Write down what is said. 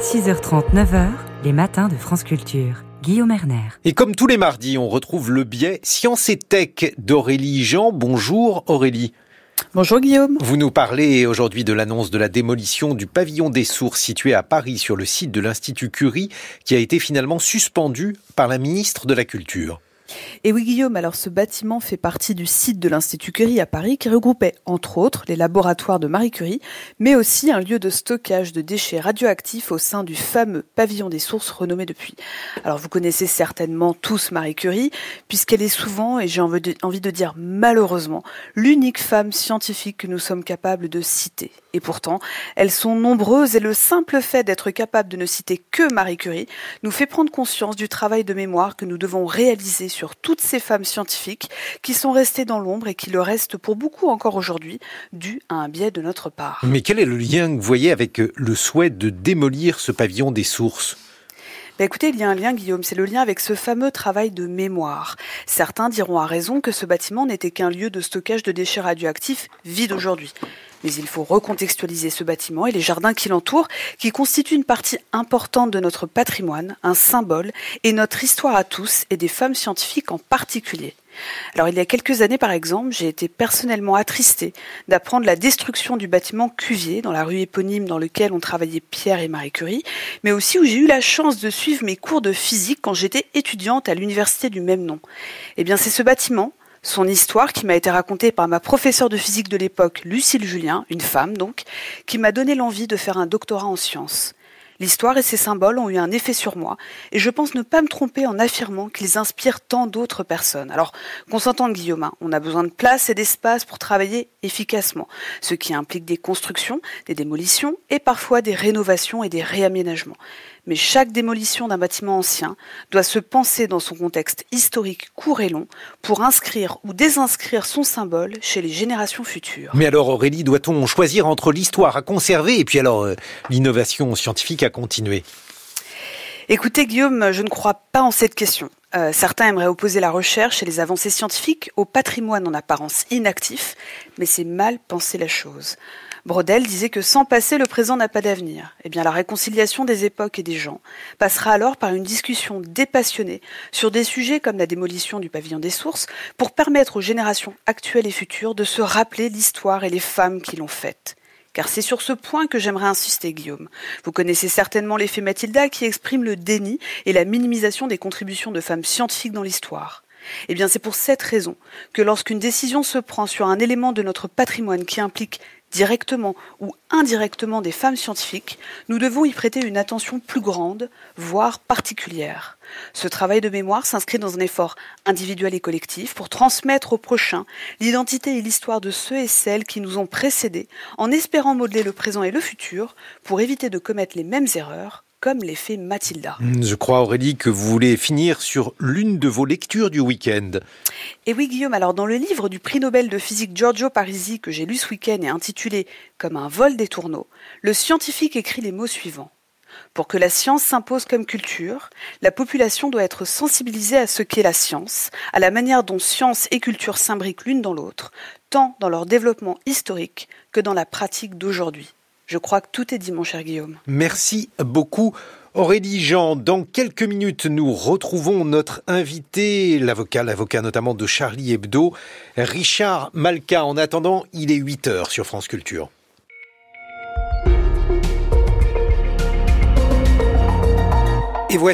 6h30, 9h, les matins de France Culture. Guillaume Erner. Et comme tous les mardis, on retrouve le biais Science et Tech d'Aurélie Jean. Bonjour Aurélie. Bonjour Guillaume. Vous nous parlez aujourd'hui de l'annonce de la démolition du pavillon des sources situé à Paris sur le site de l'Institut Curie qui a été finalement suspendu par la ministre de la Culture. Et oui Guillaume, alors ce bâtiment fait partie du site de l'Institut Curie à Paris qui regroupait entre autres les laboratoires de Marie Curie, mais aussi un lieu de stockage de déchets radioactifs au sein du fameux pavillon des sources renommé depuis. Alors vous connaissez certainement tous Marie Curie, puisqu'elle est souvent, et j'ai envie de dire malheureusement, l'unique femme scientifique que nous sommes capables de citer. Et pourtant, elles sont nombreuses et le simple fait d'être capable de ne citer que Marie Curie nous fait prendre conscience du travail de mémoire que nous devons réaliser toutes ces femmes scientifiques qui sont restées dans l'ombre et qui le restent pour beaucoup encore aujourd'hui, dû à un biais de notre part. Mais quel est le lien que vous voyez avec le souhait de démolir ce pavillon des sources? Bah, écoutez, il y a un lien, Guillaume, c'est le lien avec ce fameux travail de mémoire. Certains diront à raison que ce bâtiment n'était qu'un lieu de stockage de déchets radioactifs vide aujourd'hui. Mais il faut recontextualiser ce bâtiment et les jardins qui l'entourent, qui constituent une partie importante de notre patrimoine, un symbole, et notre histoire à tous, et des femmes scientifiques en particulier. Alors il y a quelques années par exemple, j'ai été personnellement attristée d'apprendre la destruction du bâtiment Cuvier dans la rue éponyme dans lequel ont travaillé Pierre et Marie Curie, mais aussi où j'ai eu la chance de suivre mes cours de physique quand j'étais étudiante à l'université du même nom. Eh bien c'est ce bâtiment son histoire qui m'a été racontée par ma professeure de physique de l'époque, Lucille Julien, une femme donc, qui m'a donné l'envie de faire un doctorat en sciences. L'histoire et ses symboles ont eu un effet sur moi, et je pense ne pas me tromper en affirmant qu'ils inspirent tant d'autres personnes. Alors, qu'on s'entende Guillaume, hein, on a besoin de place et d'espace pour travailler efficacement, ce qui implique des constructions, des démolitions et parfois des rénovations et des réaménagements mais chaque démolition d'un bâtiment ancien doit se penser dans son contexte historique court et long pour inscrire ou désinscrire son symbole chez les générations futures. Mais alors Aurélie, doit-on choisir entre l'histoire à conserver et puis alors euh, l'innovation scientifique à continuer Écoutez Guillaume, je ne crois pas en cette question. Euh, certains aimeraient opposer la recherche et les avancées scientifiques au patrimoine en apparence inactif, mais c'est mal penser la chose. Brodel disait que sans passer, le présent n'a pas d'avenir. Eh bien, la réconciliation des époques et des gens passera alors par une discussion dépassionnée sur des sujets comme la démolition du pavillon des sources pour permettre aux générations actuelles et futures de se rappeler l'histoire et les femmes qui l'ont faite. Car c'est sur ce point que j'aimerais insister, Guillaume. Vous connaissez certainement l'effet Mathilda qui exprime le déni et la minimisation des contributions de femmes scientifiques dans l'histoire. Eh bien, c'est pour cette raison que lorsqu'une décision se prend sur un élément de notre patrimoine qui implique directement ou indirectement des femmes scientifiques, nous devons y prêter une attention plus grande, voire particulière. Ce travail de mémoire s'inscrit dans un effort individuel et collectif pour transmettre aux prochains l'identité et l'histoire de ceux et celles qui nous ont précédés, en espérant modeler le présent et le futur pour éviter de commettre les mêmes erreurs comme l'effet Mathilda. Hmm, je crois, Aurélie, que vous voulez finir sur l'une de vos lectures du week-end. Et oui, Guillaume, alors dans le livre du prix Nobel de physique Giorgio Parisi que j'ai lu ce week-end et intitulé Comme un vol des tourneaux, le scientifique écrit les mots suivants. Pour que la science s'impose comme culture, la population doit être sensibilisée à ce qu'est la science, à la manière dont science et culture s'imbriquent l'une dans l'autre, tant dans leur développement historique que dans la pratique d'aujourd'hui. Je crois que tout est dit, mon cher Guillaume. Merci beaucoup. Aurélie Jean, dans quelques minutes, nous retrouvons notre invité, l'avocat, l'avocat notamment de Charlie Hebdo, Richard Malka. En attendant, il est 8 heures sur France Culture.